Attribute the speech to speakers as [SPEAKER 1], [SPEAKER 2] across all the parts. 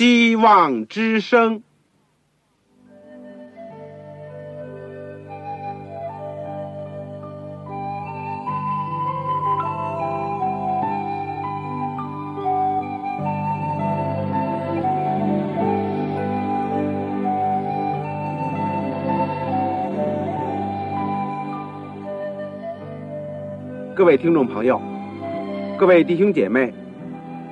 [SPEAKER 1] 希望之声。各位听众朋友，各位弟兄姐妹，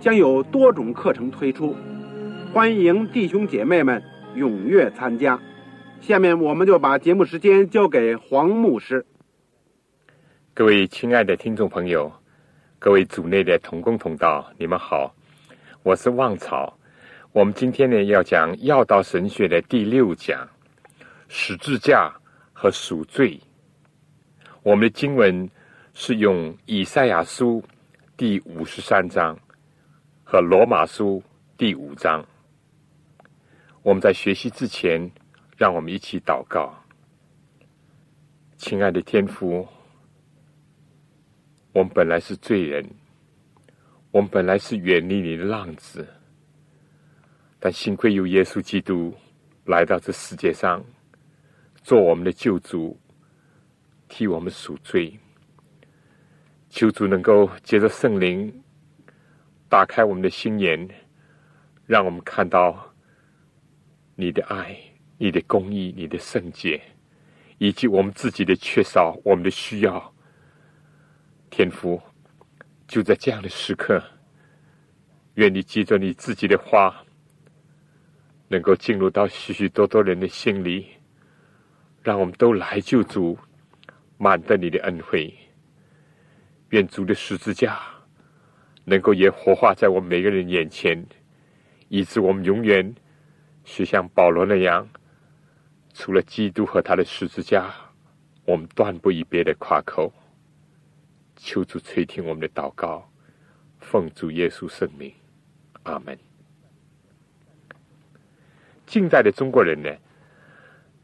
[SPEAKER 1] 将有多种课程推出，欢迎弟兄姐妹们踊跃参加。下面我们就把节目时间交给黄牧师。
[SPEAKER 2] 各位亲爱的听众朋友，各位组内的同工同道，你们好，我是旺草。我们今天呢要讲要道神学的第六讲：十字架和赎罪。我们的经文。是用以赛亚书第五十三章和罗马书第五章。我们在学习之前，让我们一起祷告。亲爱的天父，我们本来是罪人，我们本来是远离你的浪子，但幸亏有耶稣基督来到这世界上，做我们的救主，替我们赎罪。求主能够借着圣灵打开我们的心眼，让我们看到你的爱、你的公义、你的圣洁，以及我们自己的缺少、我们的需要。天父，就在这样的时刻，愿你记着你自己的话，能够进入到许许多多人的心里，让我们都来救主，满得你的恩惠。愿主的十字架能够也活化在我们每个人眼前，以致我们永远是像保罗那样，除了基督和他的十字架，我们断不以别的夸口。求主垂听我们的祷告，奉主耶稣圣名，阿门。近代的中国人呢，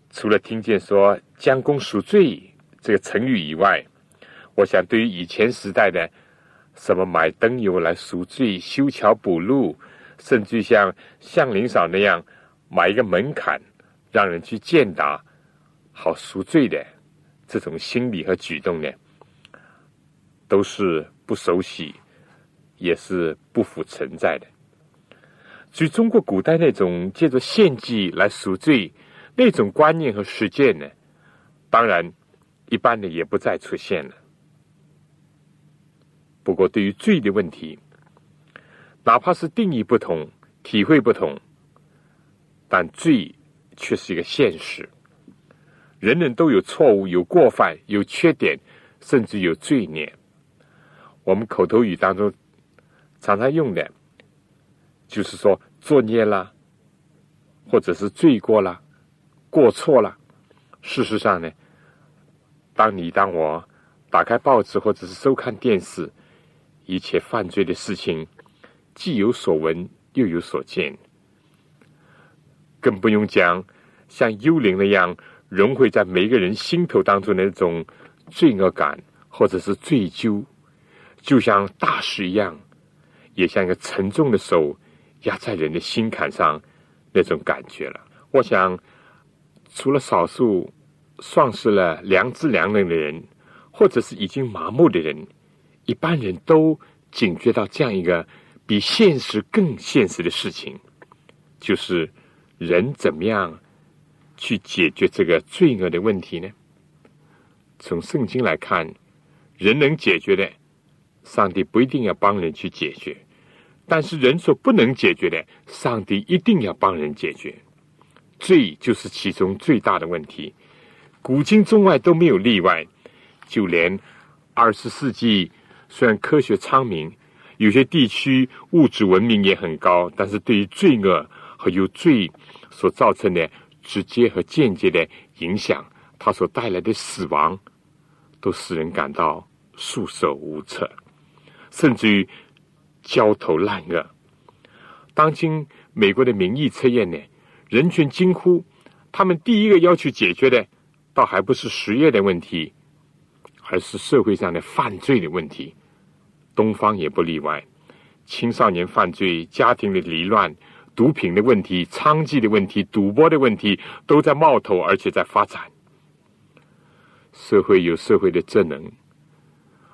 [SPEAKER 2] 除了听见说“将功赎罪”这个成语以外，我想，对于以前时代的什么买灯油来赎罪、修桥补路，甚至像向林嫂那样买一个门槛，让人去践踏，好赎罪的这种心理和举动呢，都是不熟悉，也是不复存在的。所以中国古代那种借着献祭来赎罪那种观念和实践呢，当然一般的也不再出现了。不过，对于罪的问题，哪怕是定义不同、体会不同，但罪却是一个现实。人人都有错误、有过犯、有缺点，甚至有罪孽。我们口头语当中常常用的，就是说作孽啦，或者是罪过啦、过错了。事实上呢，当你当我打开报纸或者是收看电视。一切犯罪的事情，既有所闻，又有所见，更不用讲像幽灵那样融汇在每个人心头当中那种罪恶感，或者是罪疚，就像大石一样，也像一个沉重的手压在人的心坎上那种感觉了。我想，除了少数丧失了良知良能的人，或者是已经麻木的人。一般人都警觉到这样一个比现实更现实的事情，就是人怎么样去解决这个罪恶的问题呢？从圣经来看，人能解决的，上帝不一定要帮人去解决；但是人所不能解决的，上帝一定要帮人解决。罪就是其中最大的问题，古今中外都没有例外，就连二十世纪。虽然科学昌明，有些地区物质文明也很高，但是对于罪恶和由罪所造成的直接和间接的影响，它所带来的死亡，都使人感到束手无策，甚至于焦头烂额。当今美国的民意测验呢，人权惊呼，他们第一个要求解决的，倒还不是失业的问题，而是社会上的犯罪的问题。东方也不例外，青少年犯罪、家庭的离乱、毒品的问题、娼妓的问题、赌博的问题，都在冒头，而且在发展。社会有社会的职能，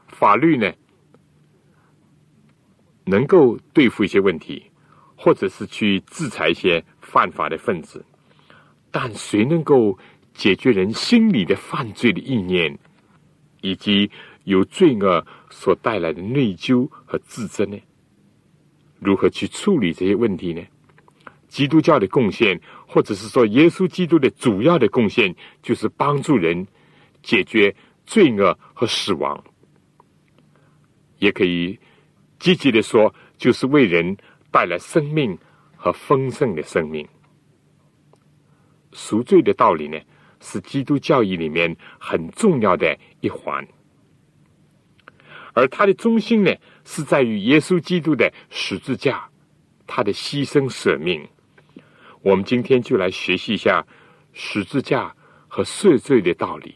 [SPEAKER 2] 法律呢，能够对付一些问题。或者是去制裁一些犯法的分子，但谁能够解决人心里的犯罪的意念，以及由罪恶所带来的内疚和自责呢？如何去处理这些问题呢？基督教的贡献，或者是说耶稣基督的主要的贡献，就是帮助人解决罪恶和死亡，也可以积极的说，就是为人。带来生命和丰盛的生命，赎罪的道理呢，是基督教义里面很重要的一环，而它的中心呢，是在于耶稣基督的十字架，他的牺牲舍命。我们今天就来学习一下十字架和赦罪的道理。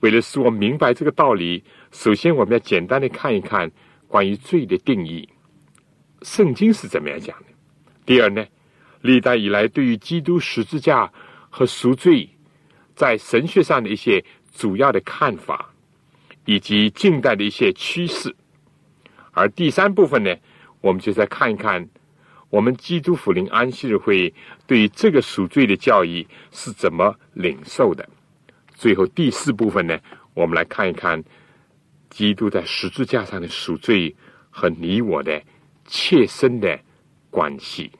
[SPEAKER 2] 为了使我明白这个道理，首先我们要简单的看一看关于罪的定义。圣经是怎么样讲的？第二呢，历代以来对于基督十字架和赎罪在神学上的一些主要的看法，以及近代的一些趋势。而第三部分呢，我们就再看一看我们基督福临安息日会对于这个赎罪的教义是怎么领受的。最后第四部分呢，我们来看一看基督在十字架上的赎罪和你我的。切身的关系。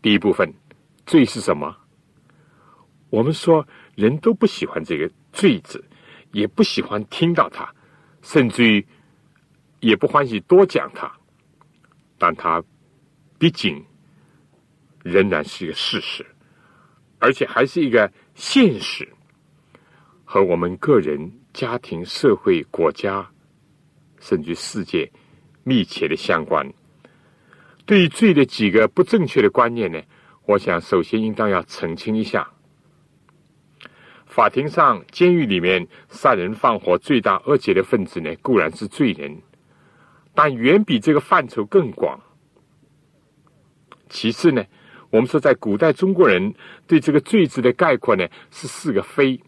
[SPEAKER 2] 第一部分，罪是什么？我们说人都不喜欢这个“罪”字，也不喜欢听到它，甚至于也不欢喜多讲它。但它毕竟仍然是一个事实，而且还是一个现实，和我们个人、家庭、社会、国家，甚至世界。密切的相关。对于罪的几个不正确的观念呢？我想首先应当要澄清一下。法庭上、监狱里面杀人放火、罪大恶极的分子呢，固然是罪人，但远比这个范畴更广。其次呢，我们说在古代中国人对这个“罪”字的概括呢，是四个“非”，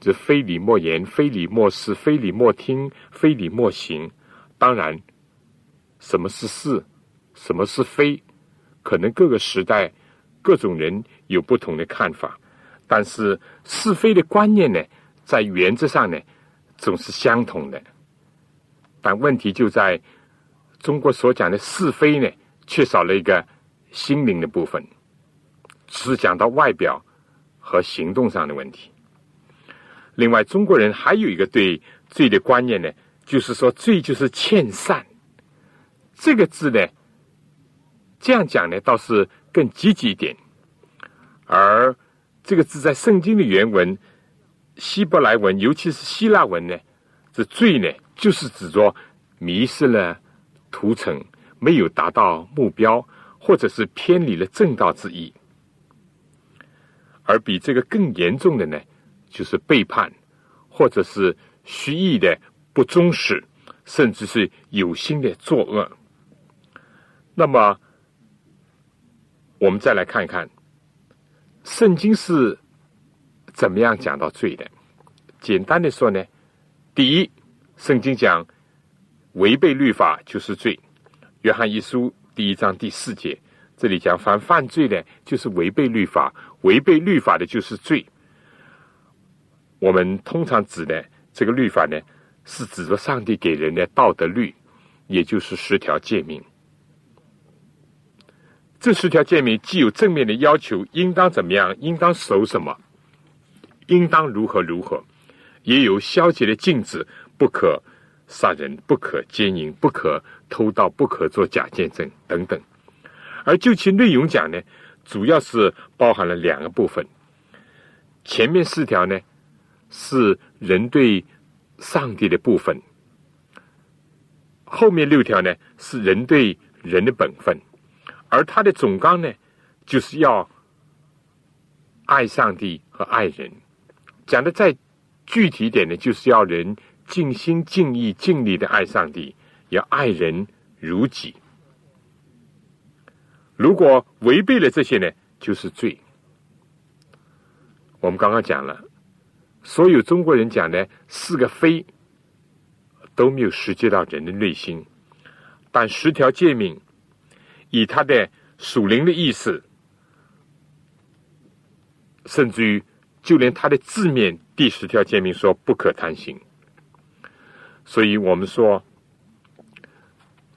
[SPEAKER 2] 就非礼莫言、非礼莫视、非礼莫听、非礼莫行。当然。什么是是，什么是非？可能各个时代、各种人有不同的看法，但是是非的观念呢，在原则上呢，总是相同的。但问题就在中国所讲的是非呢，缺少了一个心灵的部分，只讲到外表和行动上的问题。另外，中国人还有一个对罪的观念呢，就是说罪就是欠善。这个字呢，这样讲呢，倒是更积极一点。而这个字在圣经的原文、希伯来文，尤其是希腊文呢，这罪呢，就是指着迷失了途程，没有达到目标，或者是偏离了正道之意。而比这个更严重的呢，就是背叛，或者是蓄意的不忠实，甚至是有心的作恶。那么，我们再来看一看，圣经是怎么样讲到罪的？简单的说呢，第一，圣经讲违背律法就是罪。约翰一书第一章第四节，这里讲凡犯罪的，就是违背律法；违背律法的，就是罪。我们通常指的这个律法呢，是指着上帝给人的道德律，也就是十条诫命。这十条诫命既有正面的要求，应当怎么样，应当守什么，应当如何如何，也有消极的禁止，不可杀人，不可奸淫，不可偷盗，不可做假见证等等。而就其内容讲呢，主要是包含了两个部分。前面四条呢，是人对上帝的部分；后面六条呢，是人对人的本分。而他的总纲呢，就是要爱上帝和爱人。讲的再具体一点呢，就是要人尽心尽意尽力的爱上帝，要爱人如己。如果违背了这些呢，就是罪。我们刚刚讲了，所有中国人讲的四个非都没有实际到人的内心，但十条诫命以他的属灵的意思，甚至于就连他的字面第十条诫命说不可贪心，所以我们说，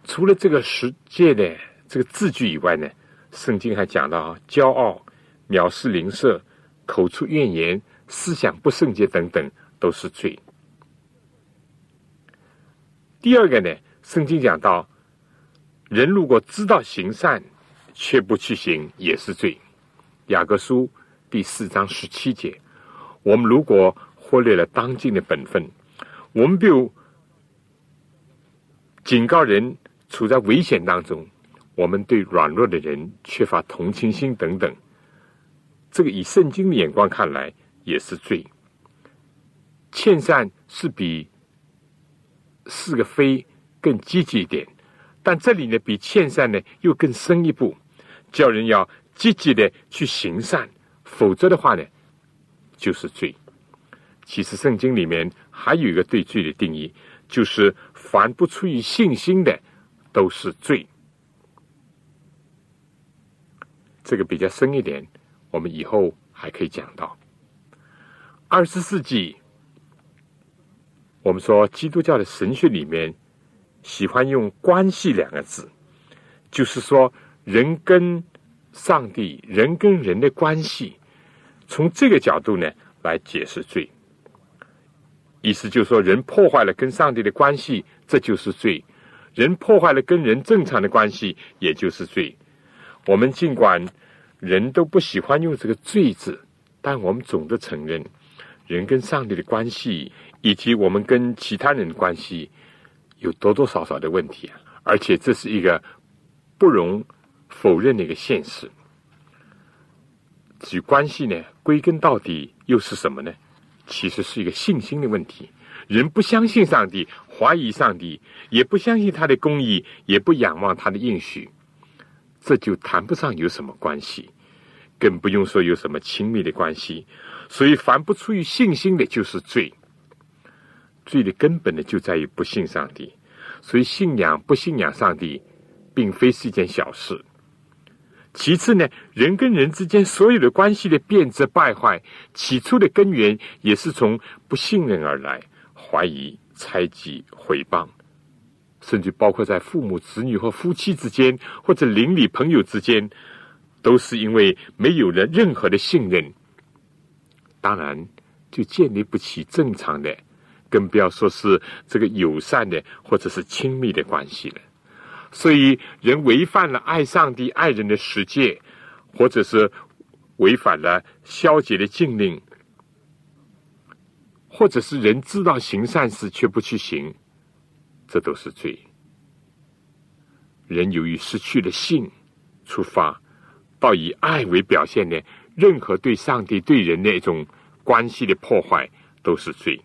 [SPEAKER 2] 除了这个十诫的。这个字句以外呢，圣经还讲到，骄傲、藐视邻舍、口出怨言、思想不圣洁等等，都是罪。第二个呢，圣经讲到，人如果知道行善却不去行，也是罪。雅各书第四章十七节，我们如果忽略了当今的本分，我们就警告人处在危险当中。我们对软弱的人缺乏同情心等等，这个以圣经的眼光看来也是罪。欠善是比四个非更积极一点，但这里呢比欠善呢又更深一步，叫人要积极的去行善，否则的话呢就是罪。其实圣经里面还有一个对罪的定义，就是凡不出于信心的都是罪。这个比较深一点，我们以后还可以讲到。二十世纪，我们说基督教的神学里面喜欢用“关系”两个字，就是说人跟上帝、人跟人的关系，从这个角度呢来解释罪。意思就是说，人破坏了跟上帝的关系，这就是罪；人破坏了跟人正常的关系，也就是罪。我们尽管人都不喜欢用这个“罪”字，但我们总的承认，人跟上帝的关系，以及我们跟其他人的关系，有多多少少的问题啊！而且这是一个不容否认的一个现实。至于关系呢，归根到底又是什么呢？其实是一个信心的问题。人不相信上帝，怀疑上帝，也不相信他的公义，也不仰望他的应许。这就谈不上有什么关系，更不用说有什么亲密的关系。所以，凡不出于信心的，就是罪。罪的根本呢，就在于不信上帝。所以，信仰不信仰上帝，并非是一件小事。其次呢，人跟人之间所有的关系的变质败坏，起初的根源也是从不信任而来，怀疑、猜忌、毁谤。甚至包括在父母、子女和夫妻之间，或者邻里朋友之间，都是因为没有了任何的信任，当然就建立不起正常的，更不要说是这个友善的或者是亲密的关系了。所以，人违反了爱上帝、爱人的世界，或者是违反了消极的禁令，或者是人知道行善事却不去行。这都是罪。人由于失去了性，出发到以爱为表现的，任何对上帝、对人的一种关系的破坏，都是罪。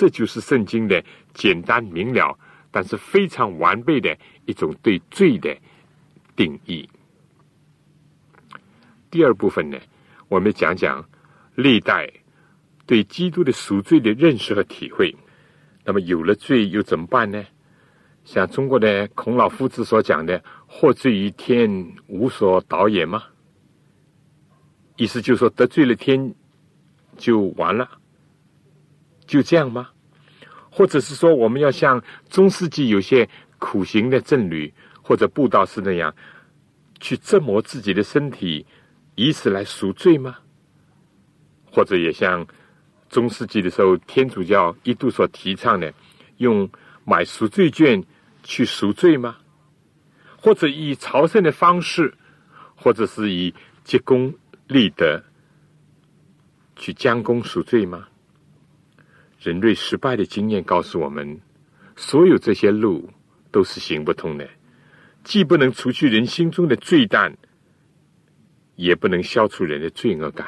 [SPEAKER 2] 这就是圣经的简单明了，但是非常完备的一种对罪的定义。第二部分呢，我们讲讲历代对基督的赎罪的认识和体会。那么有了罪又怎么办呢？像中国的孔老夫子所讲的“获罪于天，无所导也”吗？意思就是说得罪了天就完了，就这样吗？或者是说我们要像中世纪有些苦行的僧侣或者布道士那样去折磨自己的身体，以此来赎罪吗？或者也像？中世纪的时候，天主教一度所提倡的，用买赎罪券去赎罪吗？或者以朝圣的方式，或者是以结功立德去将功赎罪吗？人类失败的经验告诉我们，所有这些路都是行不通的，既不能除去人心中的罪担，也不能消除人的罪恶感。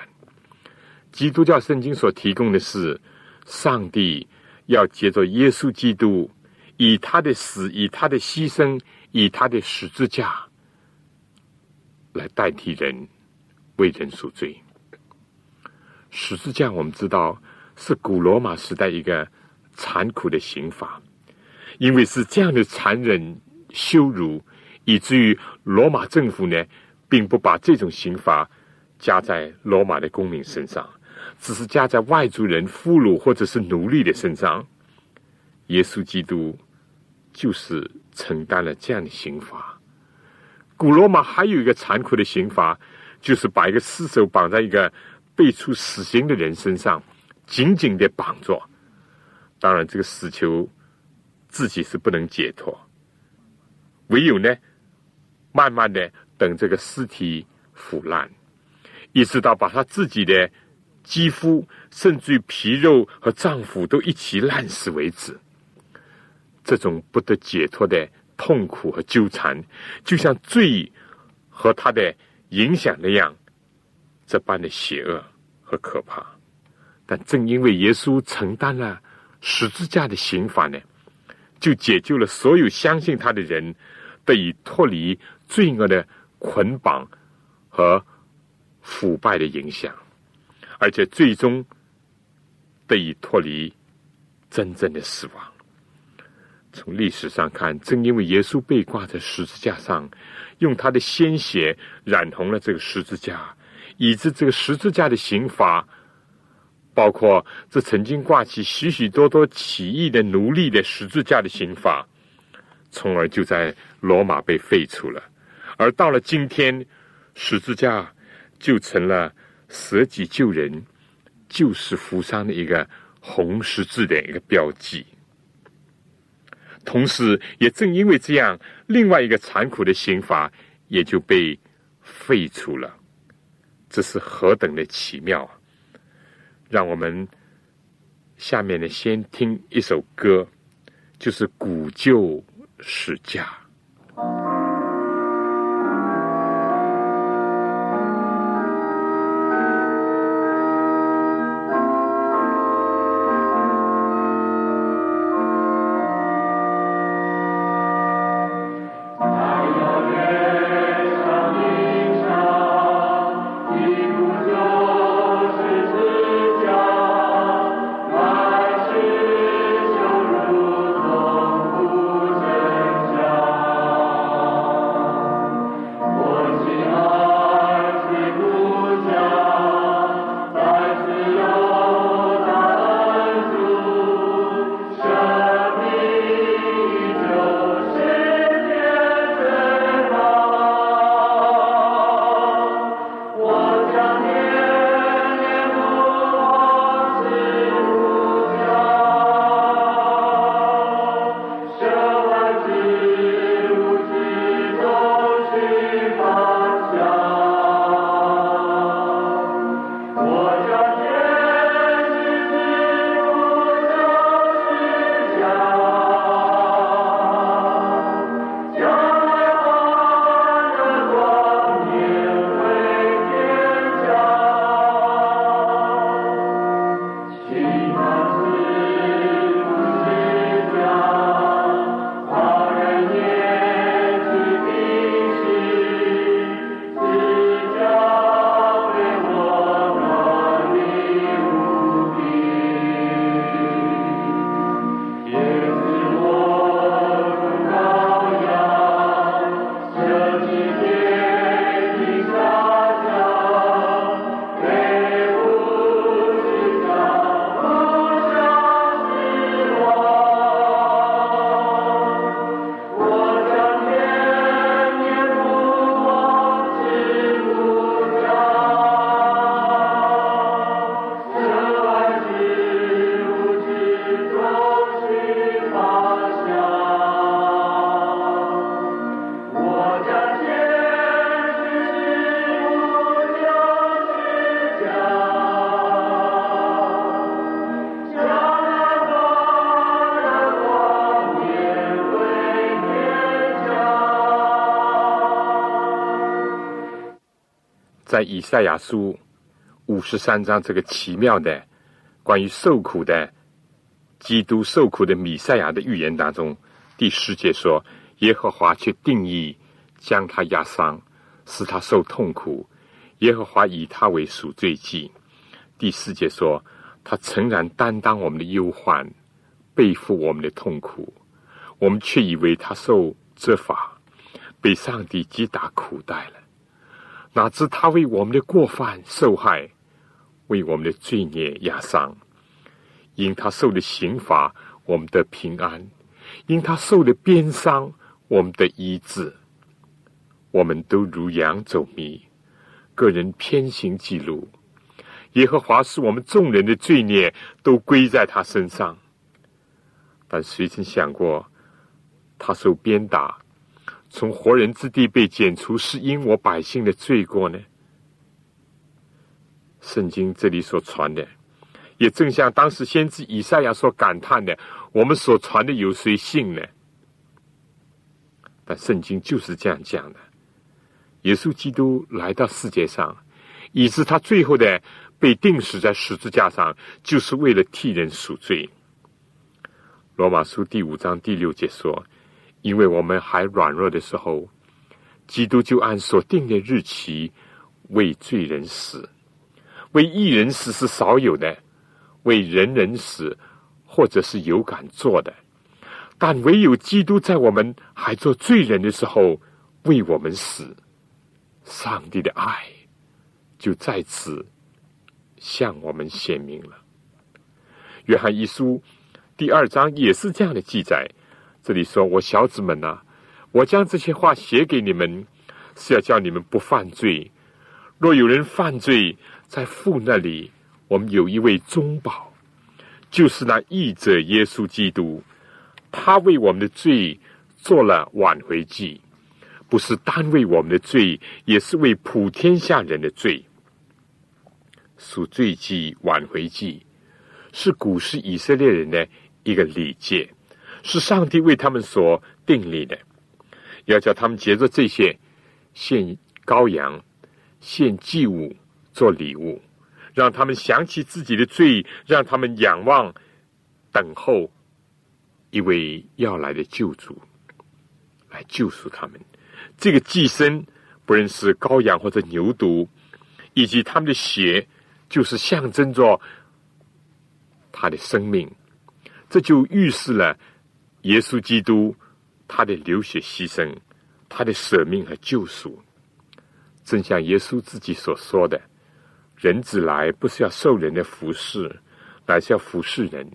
[SPEAKER 2] 基督教圣经所提供的是，上帝要借着耶稣基督，以他的死，以他的牺牲。以他的十字架来代替人为人赎罪。十字架我们知道是古罗马时代一个残酷的刑罚，因为是这样的残忍羞辱，以至于罗马政府呢，并不把这种刑罚加在罗马的公民身上，只是加在外族人、俘虏或者是奴隶的身上。耶稣基督就是。承担了这样的刑罚。古罗马还有一个残酷的刑罚，就是把一个尸首绑在一个被处死刑的人身上，紧紧的绑着。当然，这个死囚自己是不能解脱，唯有呢，慢慢的等这个尸体腐烂，一直到把他自己的肌肤，甚至于皮肉和脏腑都一起烂死为止。这种不得解脱的痛苦和纠缠，就像罪和他的影响那样，这般的邪恶和可怕。但正因为耶稣承担了十字架的刑罚呢，就解救了所有相信他的人，得以脱离罪恶的捆绑和腐败的影响，而且最终得以脱离真正的死亡。从历史上看，正因为耶稣被挂在十字架上，用他的鲜血染红了这个十字架，以致这个十字架的刑罚，包括这曾经挂起许许多多起义的奴隶的十字架的刑罚，从而就在罗马被废除了。而到了今天，十字架就成了舍己救人、救死扶伤的一个红十字的一个标记。同时，也正因为这样，另外一个残酷的刑罚也就被废除了。这是何等的奇妙啊！让我们下面呢，先听一首歌，就是《古旧史家》。在以赛亚书五十三章这个奇妙的关于受苦的基督受苦的米赛亚的预言当中，第十节说：“耶和华却定义将他压伤，使他受痛苦；耶和华以他为赎罪祭。”第四节说：“他诚然担当我们的忧患，背负我们的痛苦，我们却以为他受责罚，被上帝击打苦待了。哪知他为我们的过犯受害，为我们的罪孽压伤。因他受的刑罚，我们的平安；因他受的鞭伤，我们的医治。我们都如羊走迷，个人偏行记录。”耶和华是我们众人的罪孽都归在他身上，但谁曾想过，他受鞭打，从活人之地被剪除，是因我百姓的罪过呢？圣经这里所传的，也正像当时先知以赛亚所感叹的：我们所传的有谁信呢？但圣经就是这样讲的：耶稣基督来到世界上，以致他最后的。被钉死在十字架上，就是为了替人赎罪。罗马书第五章第六节说：“因为我们还软弱的时候，基督就按所定的日期为罪人死；为一人死是少有的，为人人死或者是有敢做的。但唯有基督在我们还做罪人的时候为我们死，上帝的爱就在此。”向我们显明了。约翰一书第二章也是这样的记载。这里说：“我小子们呐，我将这些话写给你们，是要叫你们不犯罪。若有人犯罪，在父那里，我们有一位中保，就是那义者耶稣基督。他为我们的罪做了挽回祭，不是单为我们的罪，也是为普天下人的罪。”赎罪祭、挽回祭，是古时以色列人的一个礼节，是上帝为他们所定立的。要叫他们结着这些献羔羊、献祭物做礼物，让他们想起自己的罪，让他们仰望、等候一位要来的救主来救赎他们。这个祭牲，不论是羔羊或者牛犊，以及他们的血。就是象征着他的生命，这就预示了耶稣基督他的流血牺牲，他的舍命和救赎。正像耶稣自己所说的：“人子来不是要受人的服侍，乃是要服侍人。”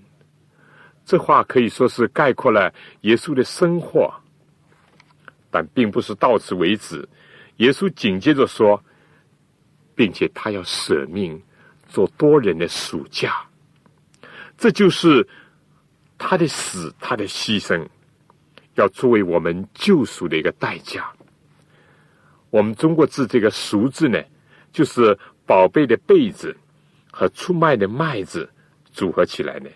[SPEAKER 2] 这话可以说是概括了耶稣的生活，但并不是到此为止。耶稣紧接着说，并且他要舍命。做多人的暑假，这就是他的死，他的牺牲，要作为我们救赎的一个代价。我们中国字这个“赎”字呢，就是宝贝的被子和出卖的麦子组合起来的。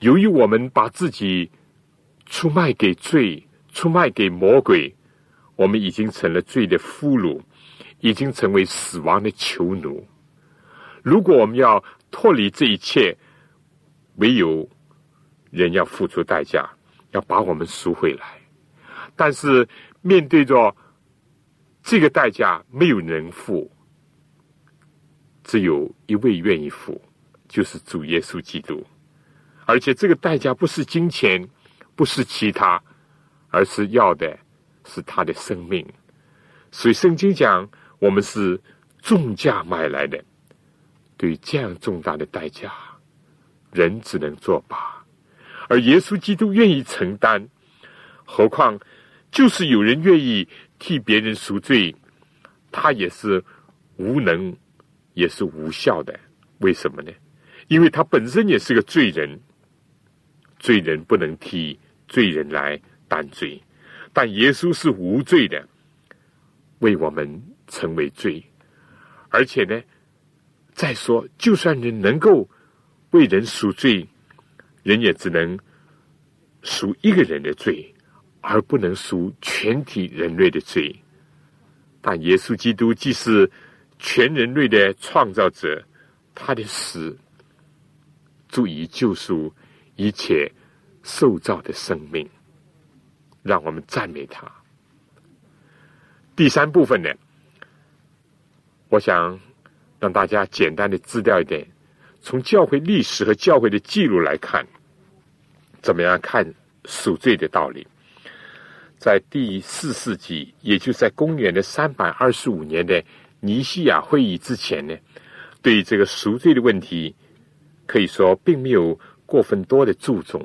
[SPEAKER 2] 由于我们把自己出卖给罪，出卖给魔鬼，我们已经成了罪的俘虏，已经成为死亡的囚奴。如果我们要脱离这一切，唯有人要付出代价，要把我们赎回来。但是面对着这个代价，没有人付，只有一位愿意付，就是主耶稣基督。而且这个代价不是金钱，不是其他，而是要的是他的生命。所以圣经讲，我们是重价买来的。对这样重大的代价，人只能作罢，而耶稣基督愿意承担。何况，就是有人愿意替别人赎罪，他也是无能，也是无效的。为什么呢？因为他本身也是个罪人，罪人不能替罪人来担罪，但耶稣是无罪的，为我们成为罪，而且呢。再说，就算人能够为人赎罪，人也只能赎一个人的罪，而不能赎全体人类的罪。但耶稣基督既是全人类的创造者，他的死足以救赎一切受造的生命，让我们赞美他。第三部分呢，我想让大家简单的资料一点，从教会历史和教会的记录来看，怎么样看赎罪的道理？在第四世纪，也就在公元的三百二十五年的尼西亚会议之前呢，对这个赎罪的问题，可以说并没有过分多的注重。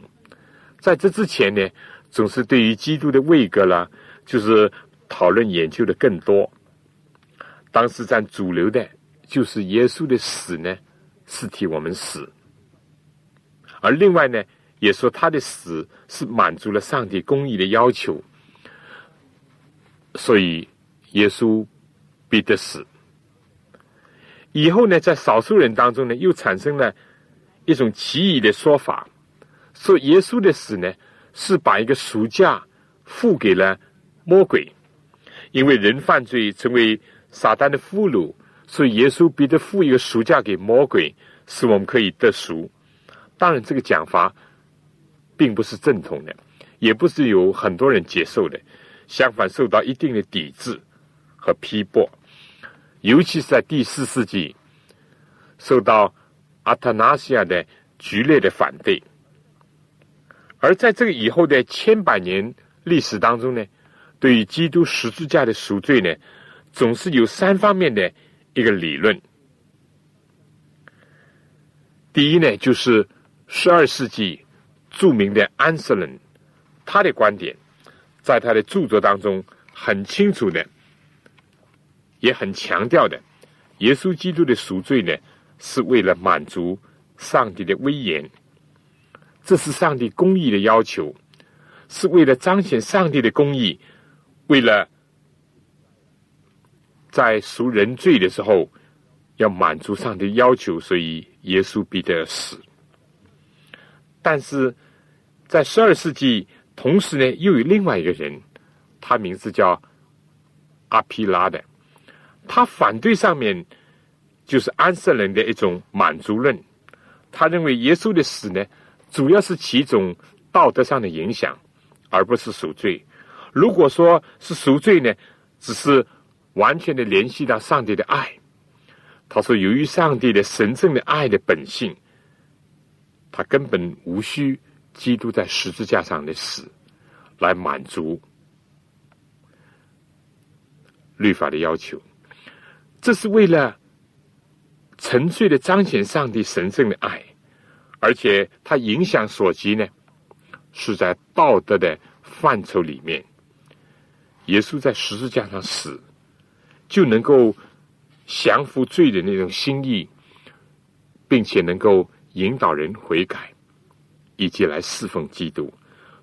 [SPEAKER 2] 在这之前呢，总是对于基督的位格啦，就是讨论研究的更多。当时占主流的，就是耶稣的死呢，是替我们死；而另外呢，也说他的死是满足了上帝公义的要求，所以耶稣必得死。以后呢，在少数人当中呢，又产生了一种奇异的说法。说耶稣的死呢，是把一个赎价付给了魔鬼，因为人犯罪成为撒旦的俘虏，所以耶稣必得付一个赎价给魔鬼，使我们可以得赎。当然，这个讲法并不是正统的，也不是有很多人接受的，相反受到一定的抵制和批驳，尤其是在第四世纪，受到阿特纳西亚的剧烈的反对。而在这个以后的千百年历史当中呢，对于基督十字架的赎罪呢，总是有三方面的一个理论。第一呢，就是十二世纪著名的安瑟伦，他的观点，在他的著作当中很清楚的，也很强调的，耶稣基督的赎罪呢，是为了满足上帝的威严。这是上帝公义的要求，是为了彰显上帝的公义，为了在赎人罪的时候要满足上帝要求，所以耶稣必得死。但是在十二世纪，同时呢，又有另外一个人，他名字叫阿皮拉的，他反对上面就是安瑟人的一种满足论，他认为耶稣的死呢。主要是起一种道德上的影响，而不是赎罪。如果说是赎罪呢，只是完全的联系到上帝的爱。他说，由于上帝的神圣的爱的本性，他根本无需基督在十字架上的死来满足律法的要求。这是为了纯粹的彰显上帝神圣的爱。而且，它影响所及呢，是在道德的范畴里面。耶稣在十字架上死，就能够降服罪的那种心意，并且能够引导人悔改，以及来侍奉基督。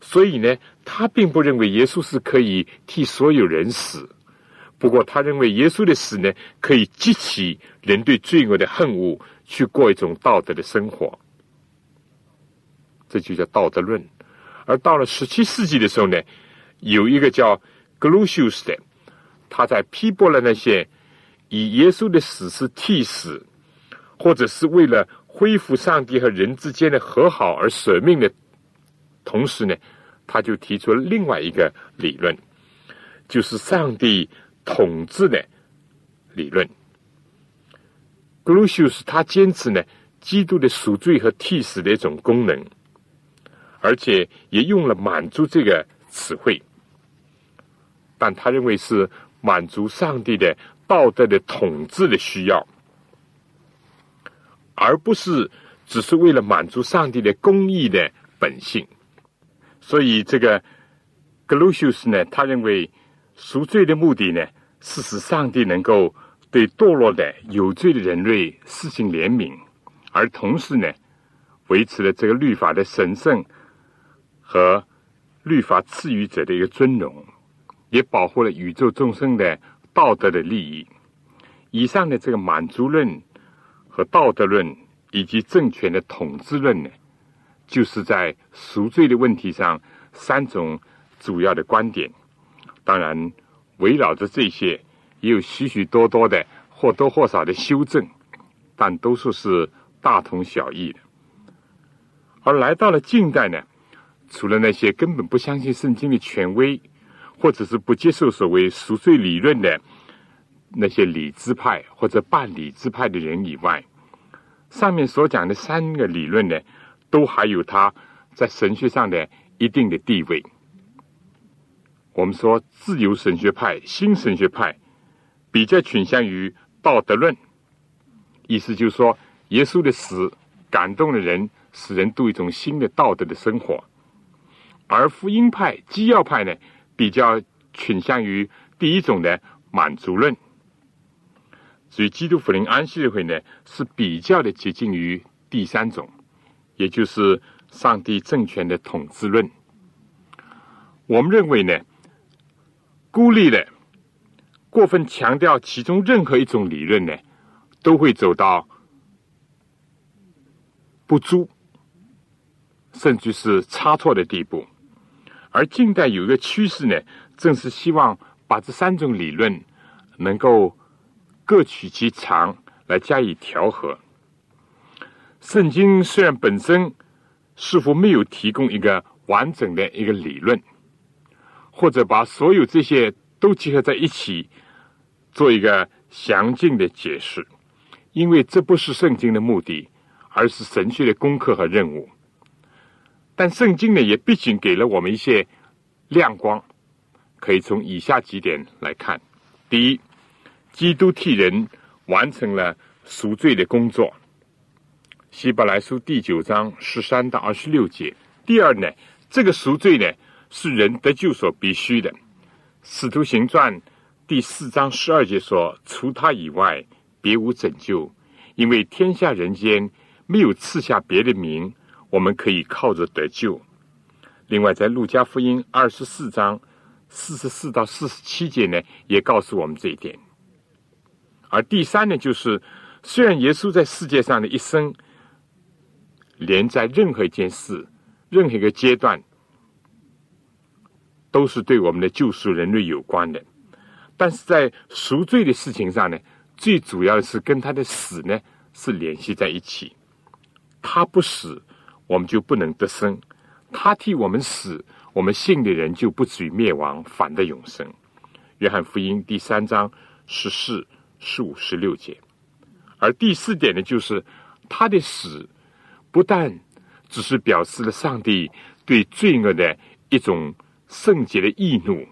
[SPEAKER 2] 所以呢，他并不认为耶稣是可以替所有人死。不过，他认为耶稣的死呢，可以激起人对罪恶的恨恶，去过一种道德的生活。这就叫道德论，而到了十七世纪的时候呢，有一个叫格鲁修斯的，他在批驳了那些以耶稣的死是替死，或者是为了恢复上帝和人之间的和好而舍命的同时呢，他就提出了另外一个理论，就是上帝统治的理论。格鲁修斯他坚持呢，基督的赎罪和替死的一种功能。而且也用了“满足”这个词汇，但他认为是满足上帝的道德的统治的需要，而不是只是为了满足上帝的公义的本性。所以，这个格鲁修斯呢，他认为赎罪的目的呢，是使上帝能够对堕落的有罪的人类施行怜悯，而同时呢，维持了这个律法的神圣。和律法赐予者的一个尊荣，也保护了宇宙众生的道德的利益。以上的这个满足论和道德论，以及政权的统治论呢，就是在赎罪的问题上三种主要的观点。当然，围绕着这些，也有许许多多的或多或少的修正，但都说是大同小异的。而来到了近代呢，除了那些根本不相信圣经的权威，或者是不接受所谓赎罪理论的那些理智派或者半理智派的人以外，上面所讲的三个理论呢，都还有它在神学上的一定的地位。我们说自由神学派、新神学派比较倾向于道德论，意思就是说，耶稣的死感动了人，使人度一种新的道德的生活；而福音派、基要派呢，比较倾向于第一种的满足论。所以，基督福临安息日会呢，是比较的接近于第三种，也就是上帝政权的统治论。我们认为呢，孤立的过分强调其中任何一种理论呢，都会走到不足，甚至是差错的地步。而近代有一个趋势呢，正是希望把这三种理论能够。各取其长来加以调和。圣经虽然本身似乎没有提供一个完整的一个理论，或者把所有这些都结合在一起做一个详尽的解释，因为这不是圣经的目的，而是神学的功课和任务。但圣经呢，也毕竟给了我们一些亮光，可以从以下几点来看：第一。基督替人完成了赎罪的工作。希伯来书第九章十三到二十六节。第二呢，这个赎罪呢是人得救所必须的。使徒行传第四章十二节说：“除他以外，别无拯救，因为天下人间没有赐下别的名，我们可以靠着得救。”另外，在路加福音二十四章四十四到四十七节呢，也告诉我们这一点。而第三呢，就是虽然耶稣在世界上的一生，连在任何一件事、任何一个阶段，都是对我们的救赎人类有关的，但是在赎罪的事情上呢，最主要的是跟他的死呢是联系在一起。他不死，我们就不能得生；他替我们死，我们信的人就不至于灭亡，反得永生。约翰福音第三章十四。十五十六节，而第四点呢，就是他的死不但只是表示了上帝对罪恶的一种圣洁的义怒，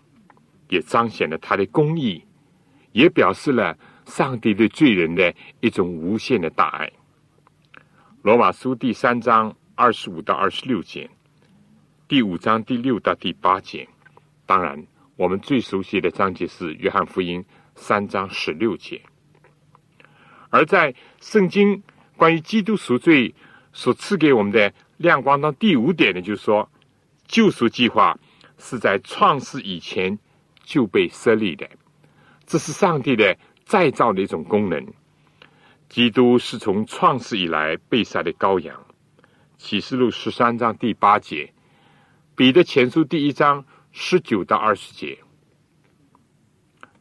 [SPEAKER 2] 也彰显了他的公义，也表示了上帝对罪人的一种无限的大爱。罗马书第三章二十五到二十六节，第五章第六到第八节，当然我们最熟悉的章节是约翰福音。三章十六节，而在圣经关于基督赎罪所赐给我们的亮光当第五点呢，就是说，救赎计划是在创世以前就被设立的，这是上帝的再造的一种功能。基督是从创世以来被杀的羔羊。启示录十三章第八节，彼得前书第一章十九到二十节。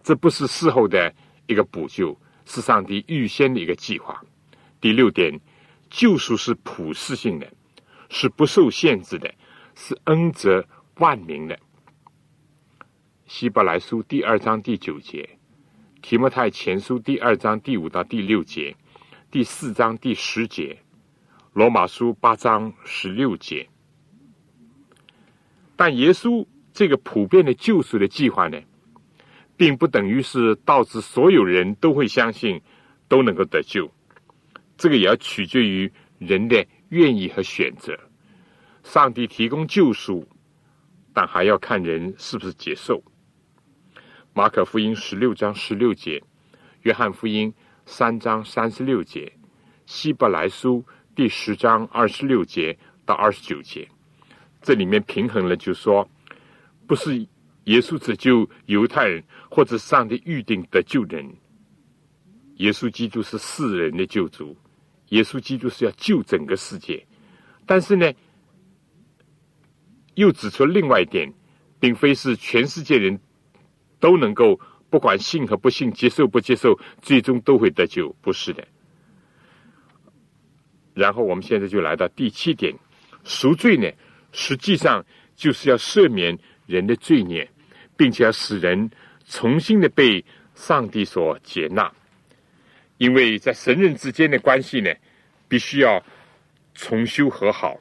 [SPEAKER 2] 这不是事后的一个补救，是上帝预先的一个计划。第六点，救赎是普世性的，是不受限制的，是恩泽万民的。希伯来书第二章第九节，提摩太前书第二章第五到第六节，第四章第十节，罗马书八章十六节。但耶稣这个普遍的救赎的计划呢？并不等于是导致所有人都会相信，都能够得救。这个也要取决于人的愿意和选择。上帝提供救赎，但还要看人是不是接受。马可福音十六章十六节，约翰福音三章三十六节，希伯来书第十章二十六节到二十九节，这里面平衡了，就说不是。耶稣只救犹太人，或者上帝预定的救人。耶稣基督是世人的救主，耶稣基督是要救整个世界。但是呢，又指出另外一点，并非是全世界人都能够不管信和不信，接受不接受，最终都会得救，不是的。然后我们现在就来到第七点，赎罪呢，实际上就是要赦免人的罪孽，并且要使人重新的被上帝所接纳。因为在神人之间的关系呢，必须要重修和好，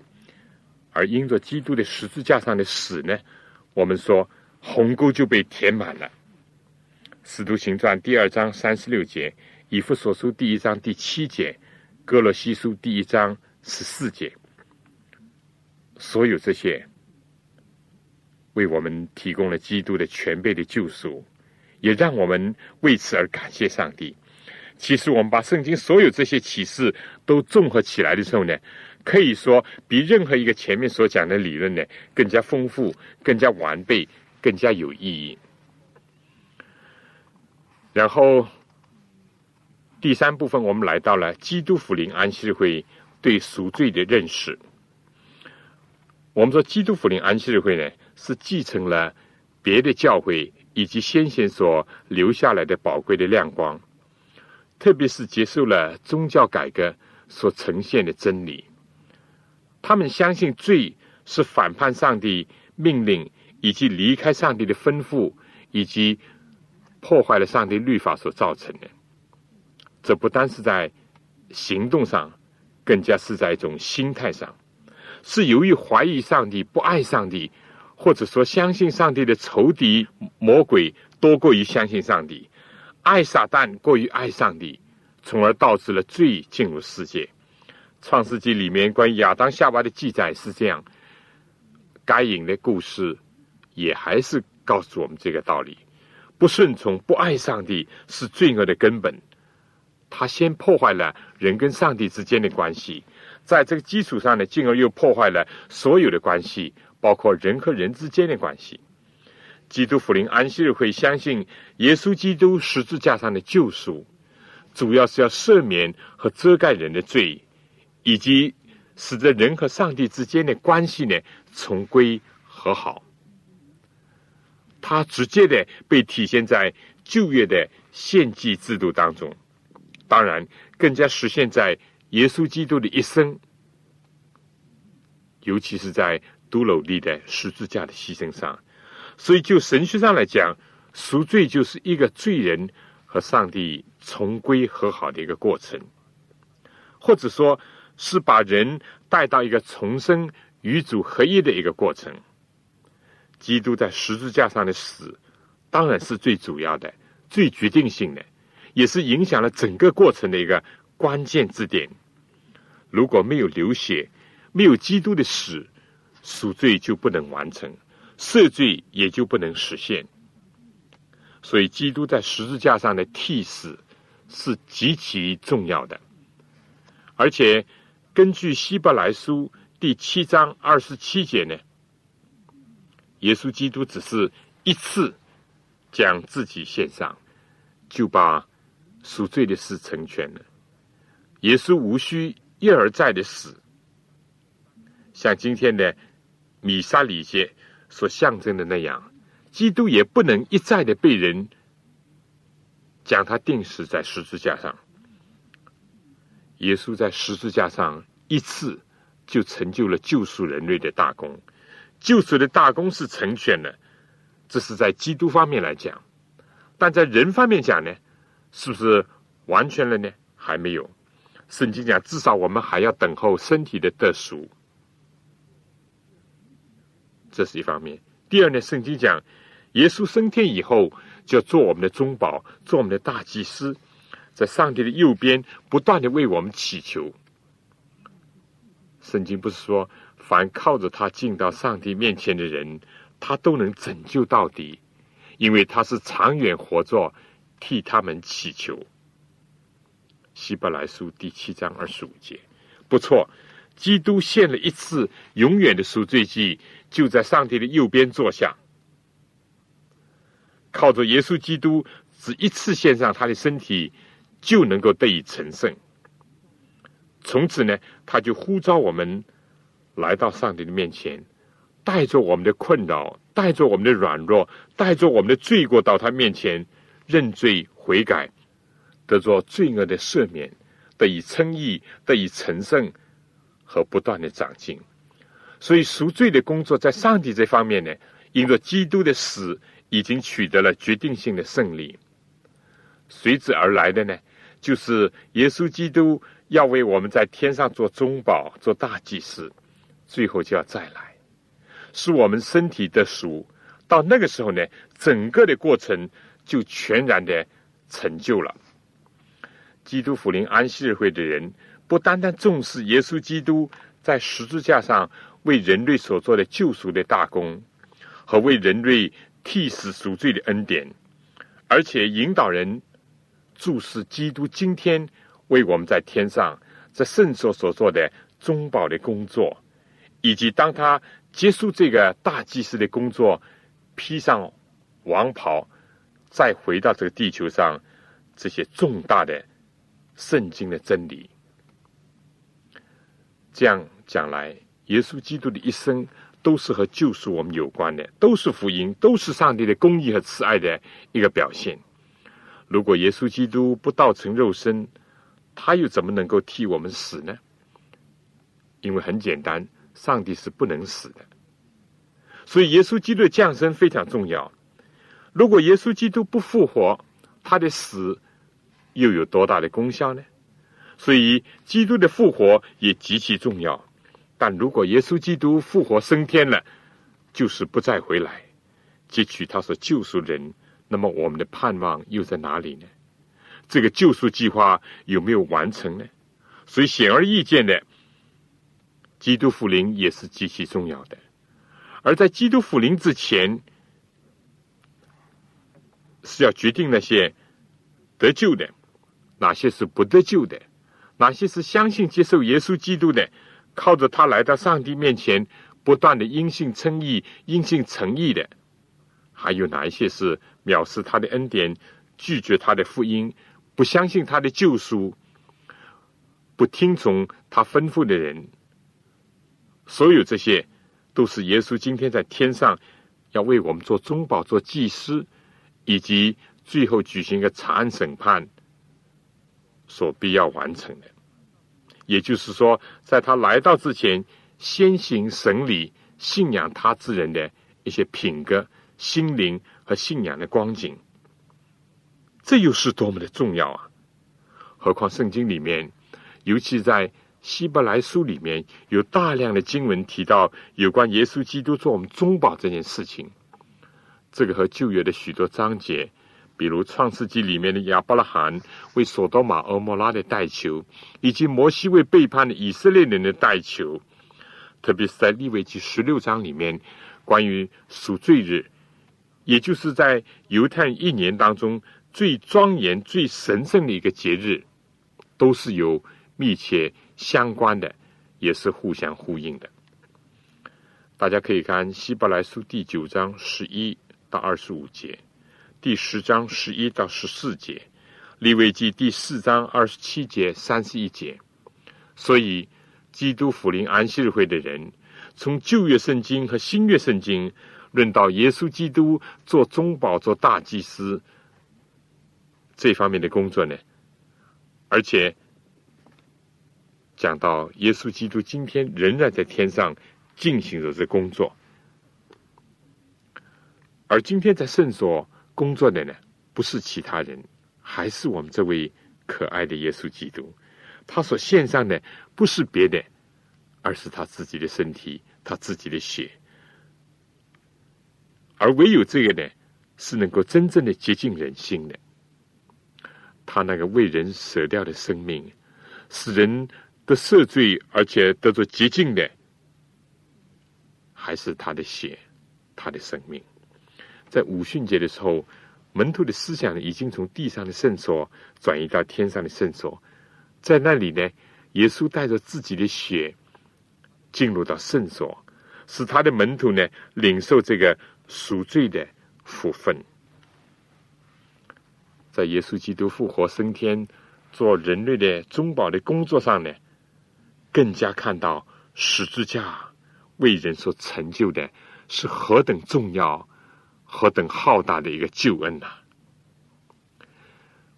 [SPEAKER 2] 而因着基督的十字架上的死呢，我们说鸿沟就被填满了。使徒行传第二章三十六节，以弗所书第一章第七节。哥罗西书第一章十四节，所有这些为我们提供了基督的全备的救赎，也让我们为此而感谢上帝。其实，我们把圣经所有这些启示都综合起来的时候呢，可以说比任何一个前面所讲的理论呢更加丰富、更加完备、更加有意义。然后。第三部分，我们来到了基督福临安息日会对赎罪的认识。我们说，基督福临安息日会呢，是继承了别的教会以及先贤所留下来的宝贵的亮光，特别是接受了宗教改革所呈现的真理。他们相信罪是反叛上帝命令以及离开上帝的吩咐，以及破坏了上帝律法所造成的。这不单是在行动上，更加是在一种心态上，是由于怀疑上帝、不爱上帝，或者说相信上帝的仇敌魔鬼多过于相信上帝，爱撒旦过于爱上帝，从而导致了罪进入世界。创世纪里面关于亚当夏娃的记载是这样，该隐的故事也还是告诉我们这个道理：不顺从、不爱上帝是罪恶的根本。他先破坏了人跟上帝之间的关系，在这个基础上呢，进而又破坏了所有的关系，包括人和人之间的关系。基督福临安息日会相信耶稣基督十字架上的救赎，主要是要赦免和遮盖人的罪，以及使得人和上帝之间的关系呢重归和好。它直接的被体现在旧约的献祭制度当中。当然，更加实现在耶稣基督的一生，尤其是在独楼地的十字架的牺牲上。所以，就神学上来讲，赎罪就是一个罪人和上帝重归和好的一个过程，或者说是把人带到一个重生与主合一的一个过程。基督在十字架上的死，当然是最主要的、最决定性的。也是影响了整个过程的一个关键字点。如果没有流血，没有基督的死，赎罪就不能完成，赦罪也就不能实现。所以，基督在十字架上的替死是极其重要的。而且，根据希伯来书第七章二十七节呢，耶稣基督只是一次将自己献上，就把。赎罪的事成全了，耶稣无需一而再的死，像今天的米沙里节所象征的那样，基督也不能一再的被人将他钉死在十字架上。耶稣在十字架上一次就成就了救赎人类的大功，救赎的大功是成全了，这是在基督方面来讲，但在人方面讲呢？是不是完全了呢？还没有。圣经讲，至少我们还要等候身体的得赎，这是一方面。第二呢，圣经讲，耶稣升天以后，就要做我们的中保，做我们的大祭司，在上帝的右边，不断的为我们祈求。圣经不是说，凡靠着他进到上帝面前的人，他都能拯救到底，因为他是长远活着。替他们祈求。希伯来书第七章二十五节，不错，基督献了一次永远的赎罪祭，就在上帝的右边坐下。靠着耶稣基督只一次献上他的身体，就能够得以成圣。从此呢，他就呼召我们来到上帝的面前，带着我们的困扰，带着我们的软弱，带着我们的罪过到他面前。认罪悔改，得着罪恶的赦免，得以称义，得以成圣和不断的长进。所以赎罪的工作，在上帝这方面呢，因着基督的死，已经取得了决定性的胜利。随之而来的呢，就是耶稣基督要为我们在天上做中保、做大祭司，最后就要再来，使我们身体的赎。到那个时候呢，整个的过程就全然的成就了。基督福临安息日会的人，不单单重视耶稣基督在十字架上。为人类所做的救赎的大功，和为人类替死赎罪的恩典，而且引导人注视基督今天为我们在天上在圣所所做的中保的工作，以及当他结束这个大祭司的工作，披上王袍，再回到这个地球上，这些重大的圣经的真理，这样讲来。耶稣基督的一生都是和救赎我们有关的，都是福音，都是上帝的公义和慈爱的一个表现。如果耶稣基督不道成肉身，他又怎么能够替我们死呢？因为很简单，上帝是不能死的。所以耶稣基督的降生非常重要。如果耶稣基督不复活，他的死又有多大的功效呢？所以基督的复活也极其重要。但如果耶稣基督复活升天了，就是不再回来，汲取他所救赎人，那么我们的盼望又在哪里呢？这个救赎计划有没有完成呢？所以显而易见的，基督复临也是极其重要的。而在基督复临之前，是要决定那些得救的，哪些是不得救的，哪些是相信接受耶稣基督的。靠着他来到上帝面前，不断的因信称义、因信诚意的，还有哪一些是藐视他的恩典、拒绝他的福音、不相信他的救赎、不听从他吩咐的人？所有这些，都是耶稣今天在天上要为我们做中保、做祭司，以及最后举行一个长安审判所必要完成的。也就是说，在他来到之前，先行审理信仰他之人的一些品格、心灵和信仰的光景，这又是多么的重要啊！何况圣经里面，尤其在希伯来书里面有大量的经文提到有关耶稣基督做我们中保这件事情，这个和旧约的许多章节。比如《创世纪》里面的亚伯拉罕为索多玛、俄摩拉的代求，以及摩西为背叛的以色列人的代求，特别是在利未记十六章里面，关于赎罪日，也就是在犹太一年当中最庄严、最神圣的一个节日，都是有密切相关的，也是互相呼应的。大家可以看《希伯来书》第九章十一到二十五节。第十章十一到十四节，利未记第四章二十七节三十一节。所以，基督福临安息日会的人，从旧约圣经和新约圣经论到耶稣基督做中保、做大祭司这方面的工作呢，而且讲到耶稣基督今天仍然在天上进行着这工作，而今天在圣所。工作的呢，不是其他人，还是我们这位可爱的耶稣基督。他所献上的不是别的，而是他自己的身体，他自己的血。而唯有这个呢，是能够真正的接近人心的。他那个为人舍掉的生命，使人得赦罪，而且得着洁净的，还是他的血，他的生命。在五旬节的时候，门徒的思想，已经从地上的圣所转移到天上的圣所，在那里呢，耶稣带着自己的血进入到圣所，使他的门徒呢领受这个赎罪的福分。在耶稣基督复活升天、做人类的中保的工作上呢，更加看到十字架为人所成就的是何等重要。何等浩大的一个救恩呐！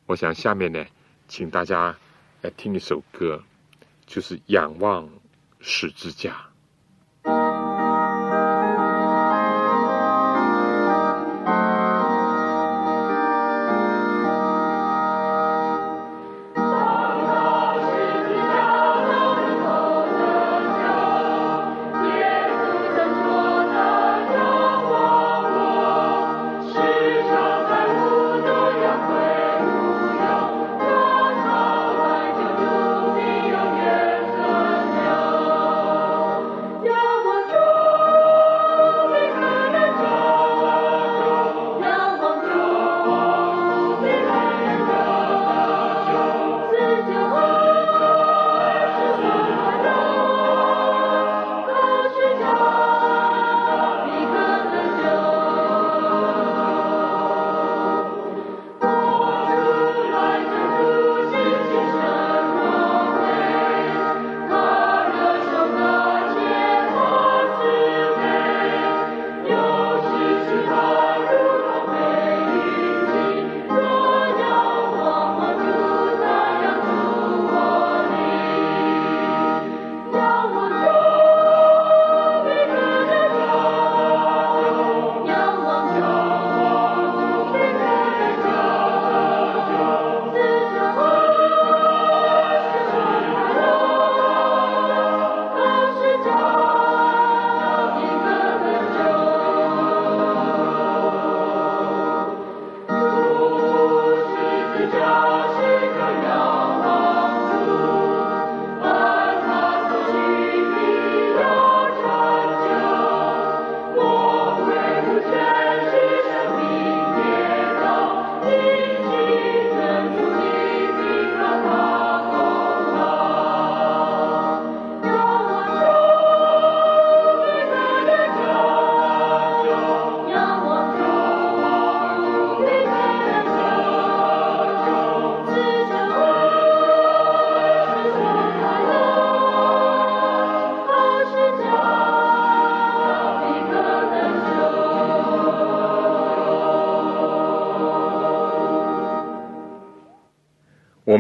[SPEAKER 2] 我想下面呢，请大家来听一首歌，就是《仰望十字架》。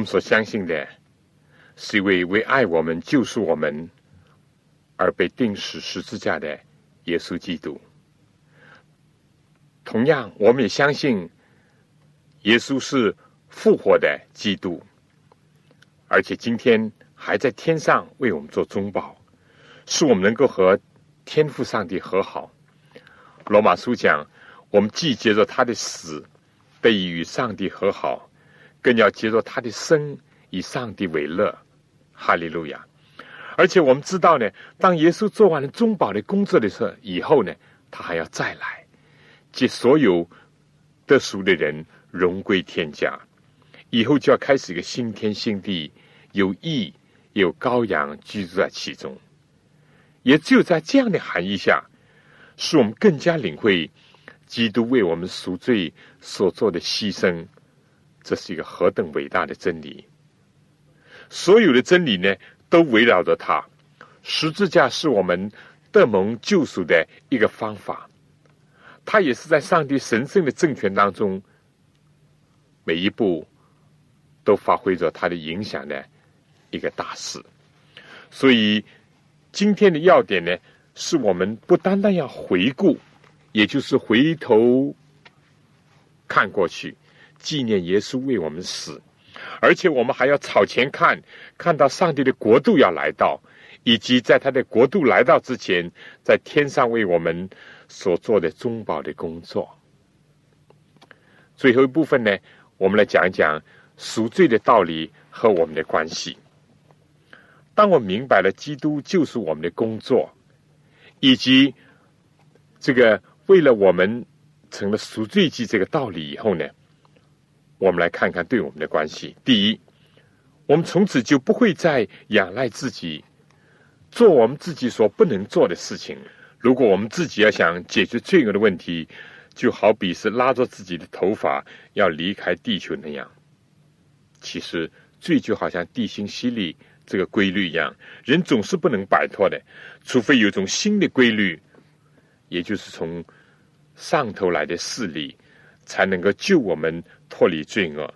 [SPEAKER 2] 所相信的，是一位为爱我们、救赎我们而被钉死十字架的耶稣基督。同样，我们也相信耶稣是复活的基督，而且今天还在天上为我们做中保，使我们能够和天父上帝和好。罗马书讲，我们既接着他的死，得以与上帝和好。更要接受他的生，以上帝为乐，哈利路亚！而且我们知道呢，当耶稣做完了中保的工作的时候，以后呢，他还要再来，接所有得赎的人荣归天家，以后就要开始一个新天新地，有义有羔羊居住在其中。也只有在这样的含义下，使我们更加领会基督为我们赎罪所做的牺牲。这是一个何等伟大的真理！所有的真理呢，都围绕着它。十字架是我们得蒙救赎的一个方法，它也是在上帝神圣的政权当中，每一步都发挥着它的影响的一个大事。所以，今天的要点呢，是我们不单单要回顾，也就是回头看过去。纪念耶稣为我们死，而且我们还要朝前看，看到上帝的国度要来到，以及在他的国度来到之前，在天上为我们所做的中保的工作。最后一部分呢，我们来讲一讲赎罪的道理和我们的关系。当我明白了基督就是我们的工作，以及这个为了我们成了赎罪祭这个道理以后呢？我们来看看对我们的关系。第一，我们从此就不会再仰赖自己，做我们自己所不能做的事情。如果我们自己要想解决罪恶的问题，就好比是拉着自己的头发要离开地球那样。其实，罪就好像地心吸力这个规律一样，人总是不能摆脱的，除非有种新的规律，也就是从上头来的势力，才能够救我们。脱离罪恶，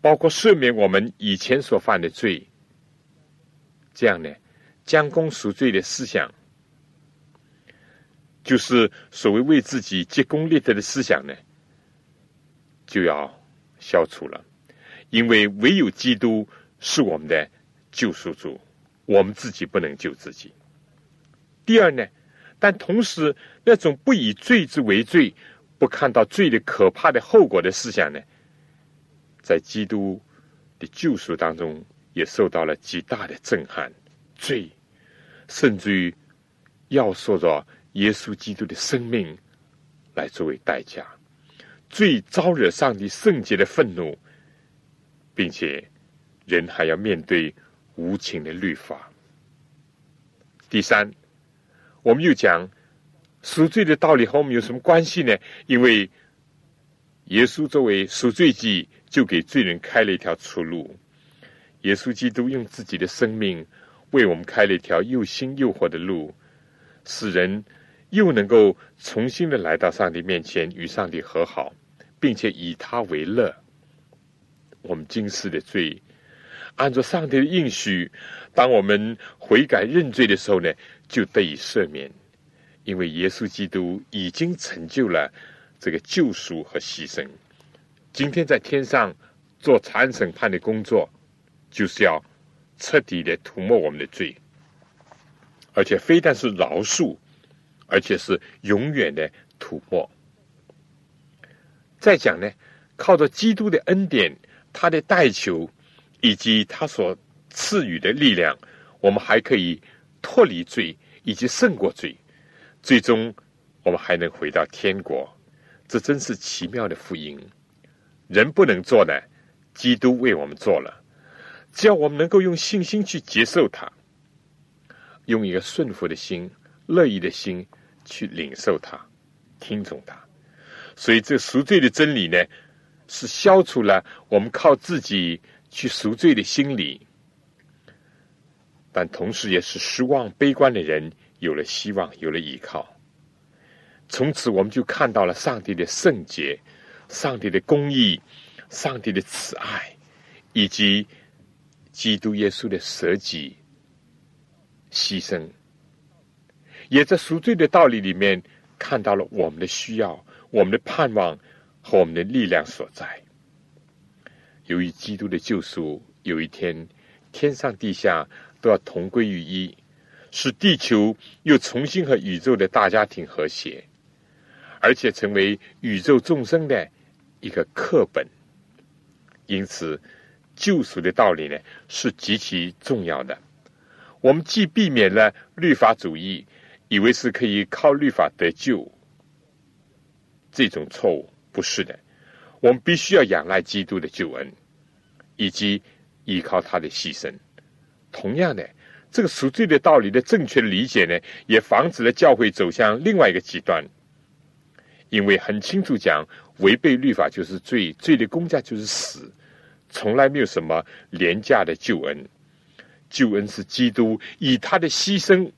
[SPEAKER 2] 包括赦免我们以前所犯的罪。这样呢，将功赎罪的思想，就是所谓为自己积功立德的思想呢，就要消除了。因为唯有基督是我们的救赎主，我们自己不能救自己。第二呢，但同时那种不以罪之为罪，不看到罪的可怕的后果的思想呢，在基督的救赎当中。也受到了极大的震撼，罪，甚至于要说着耶稣基督的生命来作为代价，罪招惹上帝圣洁的愤怒，并且人还要面对无情的律法。第三，我们又讲赎罪的道理和我们有什么关系呢？因为耶稣作为赎罪祭，就给罪人开了一条出路。耶稣基督用自己的生命为我们开了一条又新又活的路，使人又能够重新的来到上帝面前，与上帝和好，并且以他为乐。我们今世的罪，按照上帝的应许，当我们悔改认罪的时候呢，就得以赦免，因为耶稣基督已经成就了这个救赎和牺牲。今天在天上做残审判的工作。就是要彻底的涂抹我们的罪，而且非但是饶恕，而且是永远的涂抹。再讲呢，靠着基督的恩典，他的代求，以及他所赐予的力量，我们还可以脱离罪，以及胜过罪，最终我们还能回到天国。这真是奇妙的福音。人不能做呢，基督为我们做了。只要我们能够用信心去接受它，用一个顺服的心、乐意的心去领受它、听从它，所以这赎罪的真理呢，是消除了我们靠自己去赎罪的心理，但同时也是失望、悲观的人有了希望、有了依靠。从此，我们就看到了上帝的圣洁、上帝的公义、上帝的慈爱，以及。基督耶稣的舍己牺牲，也在赎罪的道理里面看到了我们的需要、我们的盼望和我们的力量所在。由于基督的救赎，有一天天上地下都要同归于一，使地球又重新和宇宙的大家庭和谐，而且成为宇宙众生的一个课本。因此。救赎的道理呢，是极其重要的。我们既避免了律法主义，以为是可以靠律法得救这种错误，不是的。我们必须要仰赖基督的救恩，以及依靠他的牺牲。同样的，这个赎罪的道理的正确的理解呢，也防止了教会走向另外一个极端。因为很清楚讲，违背律法就是罪，罪的公价就是死。从来没有什么廉价的救恩，救恩是基督以他的牺牲，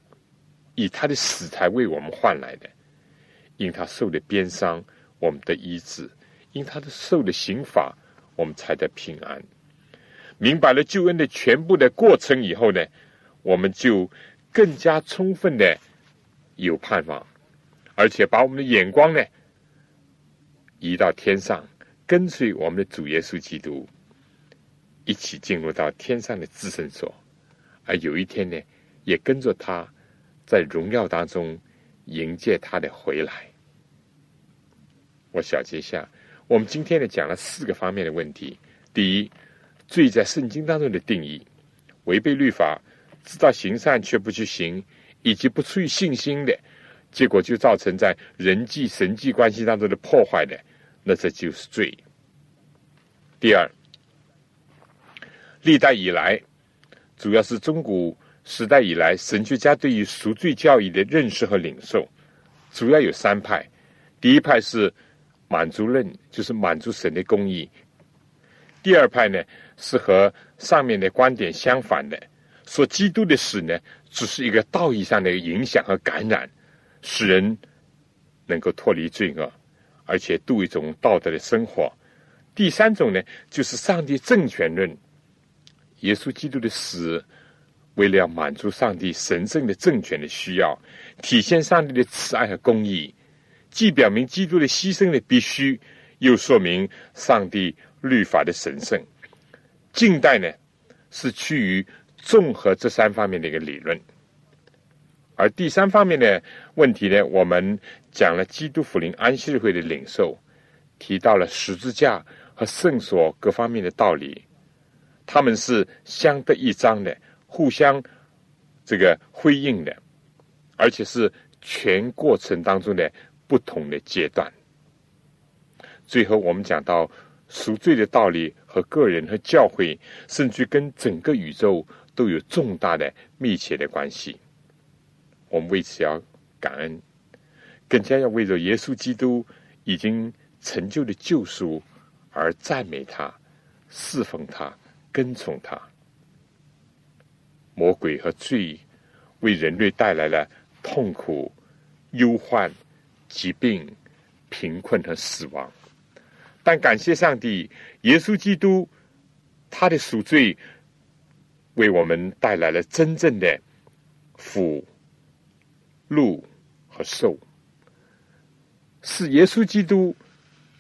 [SPEAKER 2] 以他的死才为我们换来的。因他受的鞭伤，我们的医治；因他的受的刑罚，我们才得平安。明白了救恩的全部的过程以后呢，我们就更加充分的有盼望，而且把我们的眼光呢移到天上，跟随我们的主耶稣基督。一起进入到天上的至圣所，而有一天呢，也跟着他，在荣耀当中迎接他的回来。我小结一下，我们今天呢讲了四个方面的问题：第一，罪在圣经当中的定义，违背律法，知道行善却不去行，以及不出于信心的结果，就造成在人际神际关系当中的破坏的，那这就是罪。第二。历代以来，主要是中古时代以来，神学家对于赎罪教义的认识和领受，主要有三派。第一派是满足论，就是满足神的公义；第二派呢，是和上面的观点相反的，说基督的死呢，只是一个道义上的影响和感染，使人能够脱离罪恶，而且度一种道德的生活。第三种呢，就是上帝政权论。耶稣基督的死，为了要满足上帝神圣的政权的需要，体现上帝的慈爱和公义，既表明基督的牺牲的必须，又说明上帝律法的神圣。近代呢，是趋于综合这三方面的一个理论。而第三方面的问题呢，我们讲了基督福临安息日会的领受，提到了十字架和圣所各方面的道理。他们是相得益彰的，互相这个辉映的，而且是全过程当中的不同的阶段。最后，我们讲到赎罪的道理和个人和教会，甚至跟整个宇宙都有重大的密切的关系。我们为此要感恩，更加要为着耶稣基督已经成就的救赎而赞美他、侍奉他。跟从他，魔鬼和罪为人类带来了痛苦、忧患、疾病、贫困和死亡。但感谢上帝，耶稣基督他的赎罪为我们带来了真正的福、禄和寿，是耶稣基督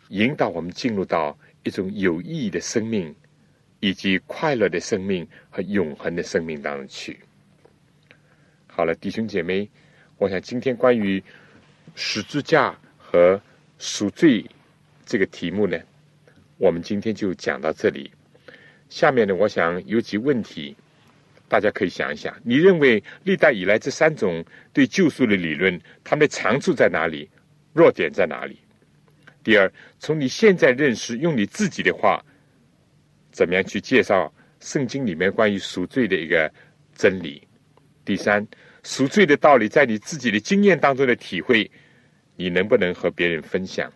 [SPEAKER 2] 引导我们进入到一种有意义的生命。以及快乐的生命和永恒的生命当中去。好了，弟兄姐妹，我想今天关于十字架和赎罪这个题目呢，我们今天就讲到这里。下面呢，我想有几问题，大家可以想一想：你认为历代以来这三种对救赎的理论，它们的长处在哪里？弱点在哪里？第二，从你现在认识，用你自己的话。怎么样去介绍圣经里面关于赎罪的一个真理？第三，赎罪的道理在你自己的经验当中的体会，你能不能和别人分享？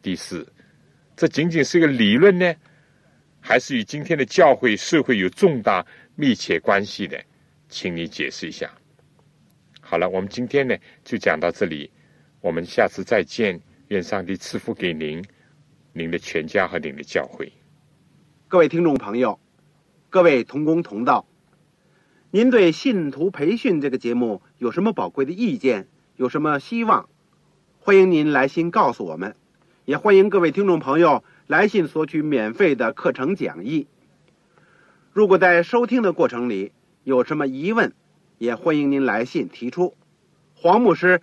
[SPEAKER 2] 第四，这仅仅是一个理论呢，还是与今天的教会社会有重大密切关系的？请你解释一下。好了，我们今天呢就讲到这里，我们下次再见。愿上帝赐福给您、您的全家和您的教会。
[SPEAKER 1] 各位听众朋友，各位同工同道，您对信徒培训这个节目有什么宝贵的意见？有什么希望？欢迎您来信告诉我们，也欢迎各位听众朋友来信索取免费的课程讲义。如果在收听的过程里有什么疑问，也欢迎您来信提出，黄牧师